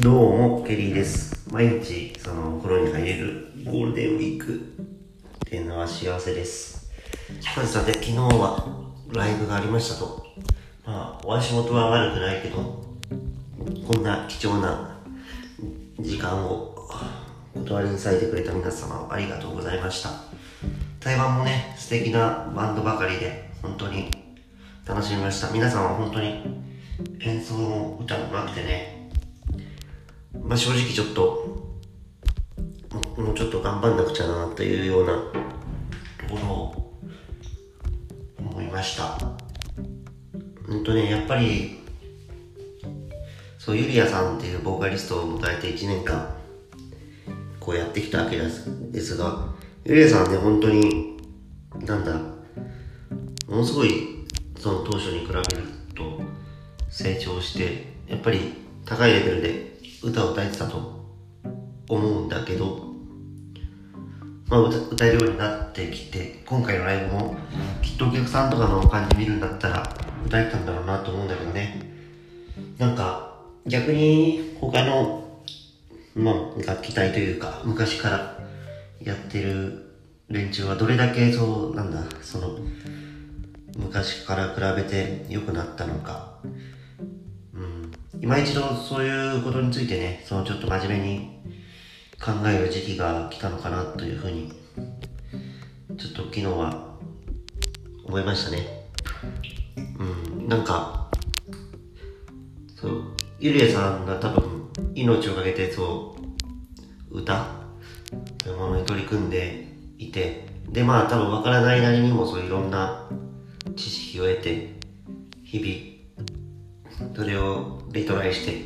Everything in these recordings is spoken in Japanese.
どうも、ケリーです。毎日、その、お風呂に入れるゴールデンウィークっていうのは幸せです。さてさて、昨日はライブがありましたと。まあ、お足元は悪くないけど、こんな貴重な時間を断りにされてくれた皆様ありがとうございました。台湾もね、素敵なバンドばかりで、本当に楽しみました。皆さんは本当に演奏も歌もなくてね、まあ正直ちょっと、もうちょっと頑張んなくちゃなというようなところを思いました。うんとね、やっぱり、そう、ゆりやさんっていうボーカリストを迎えて1年間、こうやってきたわけですですが、ゆりやさんね、本当に、なんだ、ものすごい、その当初に比べると成長して、やっぱり高いレベルで歌を歌えてたと思うんだけど、まあ歌えるようになってきて、今回のライブもきっとお客さんとかの感じ見るんだったら歌えたんだろうなと思うんだけどね。なんか逆に他の、まあ楽器隊というか昔からやってる連中はどれだけそう、なんだ、その、昔から比べて良くなったのか、うん、今一度そういうことについてね、そのちょっと真面目に考える時期が来たのかなというふうに、ちょっと昨日は思いましたね。うん、なんか、そう、ゆりえさんが多分命をかけてそう、歌というものに取り組んでいて、でまあ多分わからないなりにもそういろんな知識を得て、日々、それをリトライして、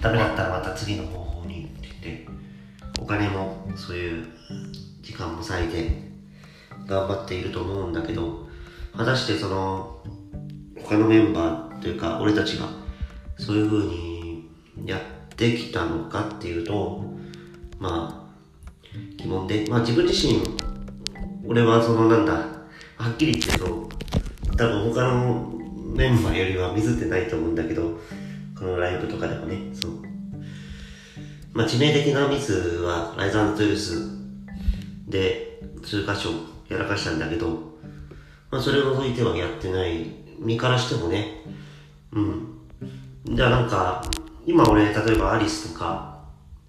ダメだったらまた次の方法にって言って、お金もそういう時間も割いて頑張っていると思うんだけど、果たしてその、他のメンバーというか、俺たちがそういう風にやってきたのかっていうと、まあ、疑問で、まあ自分自身、俺はそのなんだ、はっきり言ってそう、多分他のメンバーよりはミスってないと思うんだけど、このライブとかでもね、そう。まあ致命的なミスはライザートゥースで数箇所やらかしたんだけど、まあそれを除いてはやってない身からしてもね、うん。じゃあなんか、今俺、例えばアリスとか、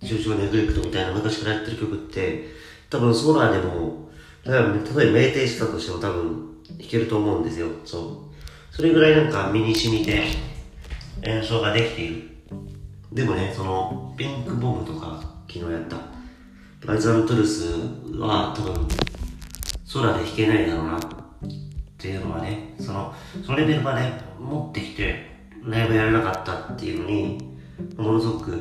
中小ネグレクトみたいな昔からやってる曲って、多分ソラーでも、例えば、例えば酩酊したとしても多分弾けると思うんですよ。そう。それぐらいなんか身に染みて演奏ができている。でもね、その、ピンクボムとか昨日やった、ライザントゥルスは多分、空で弾けないだろうなっていうのはね、その、そのレベルまで持ってきて、ライブやれなかったっていうのに、ものすごく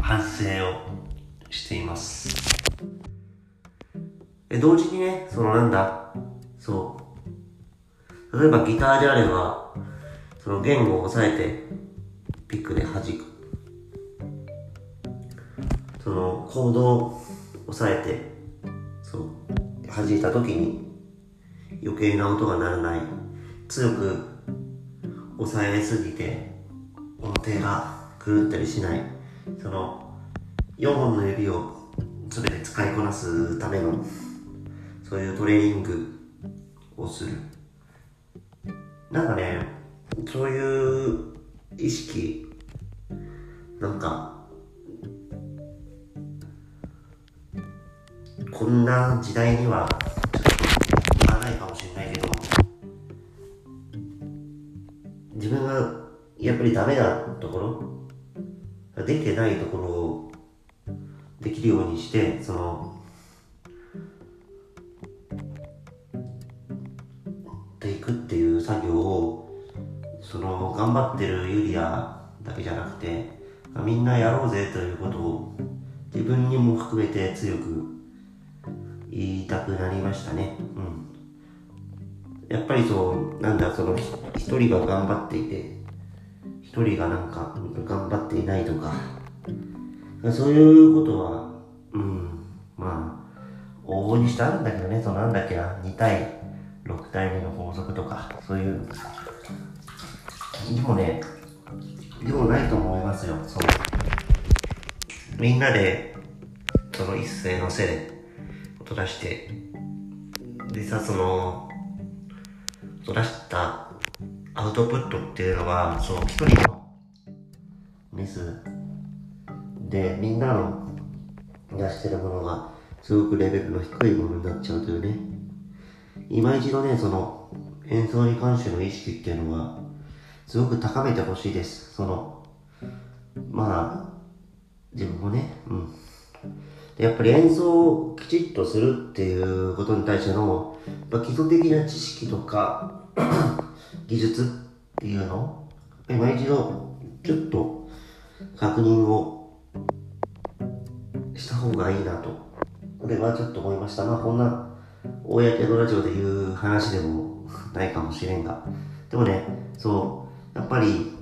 反省をしています。え同時にね、そのなんだ、そう。例えばギターであれば、その弦を押さえて、ピックで弾く。そのコードを押さえて、そう、弾いた時に余計な音が鳴らない。強く押さえすぎて、音程が狂ったりしない。その、4本の指を全て使いこなすための、そういうトレーニングをする。なんかね、そういう意識、なんか、こんな時代には、ちょっと、いらないかもしれないけど、自分がやっぱりダメなところ、できてないところをできるようにして、その、張ってるユリアだけじゃなくて、みんなやろうぜということを、自分にも含めて強く言いたくなりましたね。うん。やっぱりそう、なんだ、その、一人が頑張っていて、一人がなんか頑張っていないとか、そういうことは、うん、まあ、往々にしてあるんだけどね、そのなんだっけな、2対6対2の法則とか、そういう、でもね、でもないと思いますよ、そう。みんなで、その一斉のせいで、音出して、でさ、その、音出したアウトプットっていうのは、その一人のミスで、みんなの出してるものが、すごくレベルの低いものになっちゃうというね。今一度ね、その、演奏に関しての意識っていうのは、すごく高めてほしいです。その、まあ、自分もね、うん。やっぱり演奏をきちっとするっていうことに対しての、まあ、基礎的な知識とか 技術っていうのを、今一度、ちょっと確認をした方がいいなと、これはちょっと思いました。まあこんな、公のラジオで言う話でもないかもしれんが、でもね、そう、やっぱり、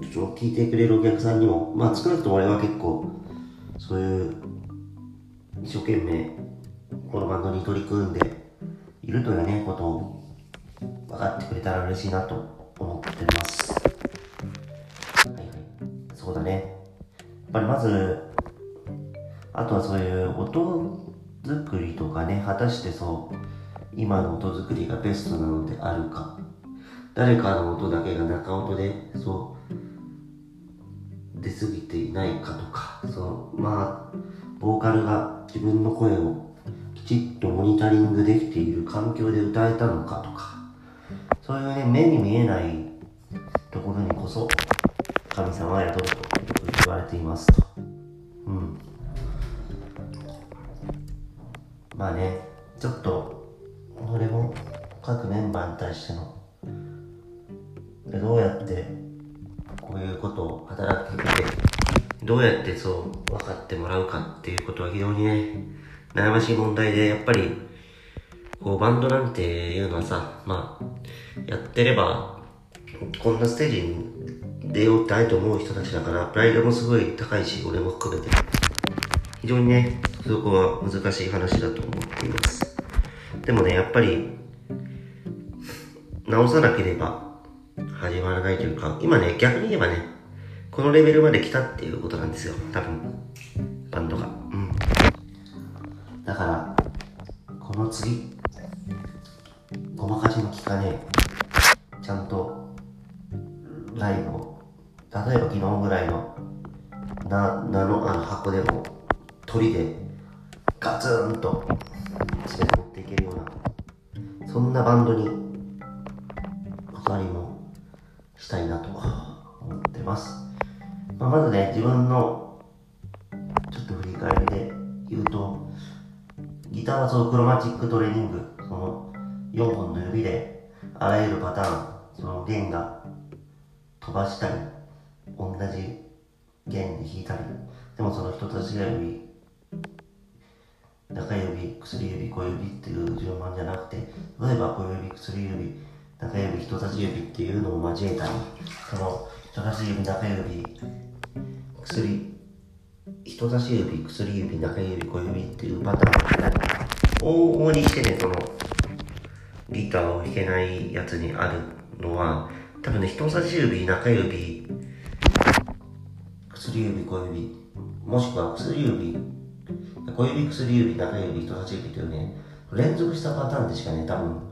聞いてくれるお客さんにも、まあ少なくとも俺は結構、そういう一生懸命このバンドに取り組んでいるというねことを分かってくれたら嬉しいなと思ってます。はいはい。そうだね。やっぱりまず、あとはそういう音作りとかね、果たしてそう、今の音作りがベストなのであるか。誰かの音だけが中音で、そう、出過ぎていないかとか、そう、まあ、ボーカルが自分の声をきちっとモニタリングできている環境で歌えたのかとか、そういうね、目に見えないところにこそ、神様は宿ると言われていますと。うん。まあね、ちょっと、これも各メンバーに対しての、でどうやってこういうことを働きかけてどうやってそう分かってもらうかっていうことは非常にね、悩ましい問題で、やっぱり、こうバンドなんていうのはさ、まあ、やってれば、こんなステージに出ようってあいと思う人たちだから、プライドもすごい高いし、俺も含めて。非常にね、そこは難しい話だと思っています。でもね、やっぱり、直さなければ始まらないというか、今ね、逆に言えばね、このレベルまで来たっていうことなんですよ。多分。バンドが。うん。だから、この次、ごまかしの効かねえ、ちゃんと、ライブを、例えば昨日ぐらいの、な、なの、あの箱でも、鳥で、ガツンと、連れて持っていけるような、そんなバンドに、他にも、したいなと思ってます。まあ、まずね、自分の、ちょっと振り返りで言うと、ギターはそのクロマチックトレーニング、その4本の指で、あらゆるパターン、その弦が飛ばしたり、同じ弦で弾いたり、でもその人差し指、中指、薬指、小指っていう順番じゃなくて、例えば小指、薬指、中指、人差し指っていうのを交えたり、その人差し指、中指、薬、人差し指、薬指、中指、小指っていうパターンが往々にしてね、その、ギターを弾けないやつにあるのは、多分ね、人差し指、中指、薬指、小指、もしくは薬指、小指、薬指、中指、人差し指というね、連続したパターンでしかね、多分、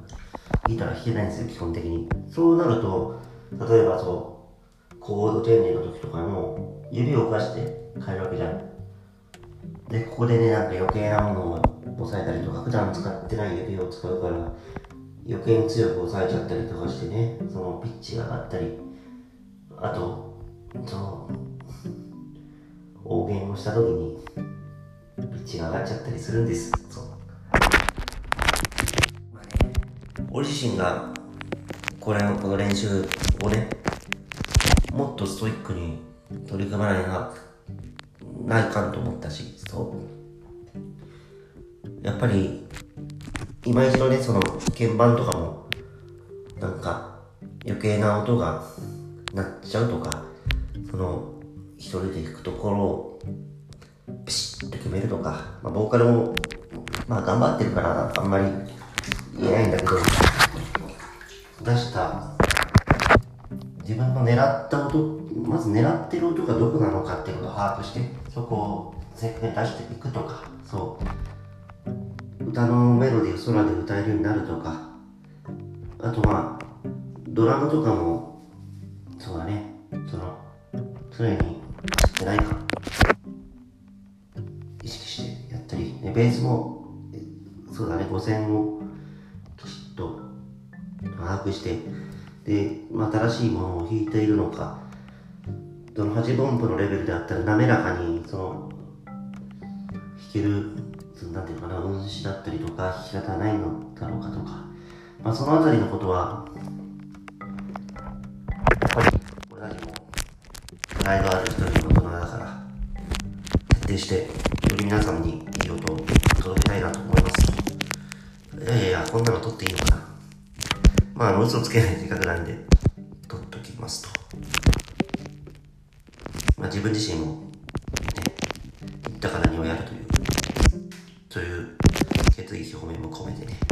ギター弾けないんですよ、基本的に。そうなると、例えばそう、コードチェンジの時とかも、指を動かして変えるわけじゃん。で、ここでね、なんか余計なものを押さえたりとか、普段使ってない指を使うから、余計に強く押さえちゃったりとかしてね、そのピッチが上がったり、あと、その、大弦をした時に、ピッチが上がっちゃったりするんです。自身が、これ、この練習をね、もっとストイックに取り組まないな、ないかんと思ったし、そう。やっぱり、今一度ね、その、鍵盤とかも、なんか、余計な音が鳴っちゃうとか、その、一人で弾くところを、ピシッと決めるとか、まあ、ボーカルも、まあ、頑張ってるから、あんまり言えないんだけど、出した自分の狙った音、まず狙ってる音がどこなのかっていうことを把握して、そこをせっかく出していくとかそう歌のメロディーを空で歌えるようになるとかあとまあドラムとかもそうだねその常に走ってないか意識してやったり、ね、ベースもそうだね五線をきちっとしてで、まあ、新しいものを弾いているのかその8分音符のレベルであったら滑らかにその弾けるなんていうかな運指だったりとか弾き方ないのだろうかとか、まあ、そのあたりのことはやっぱり俺たちもプライドある一人の大人だから徹底してより皆さんにいい音を届けたいなと思います。いやいやいやこんなの撮っていいのかな。まああの嘘つけない性格なんで撮っときますと。まあ自分自身もね言ったからにはやるというという決意表明も込めてね。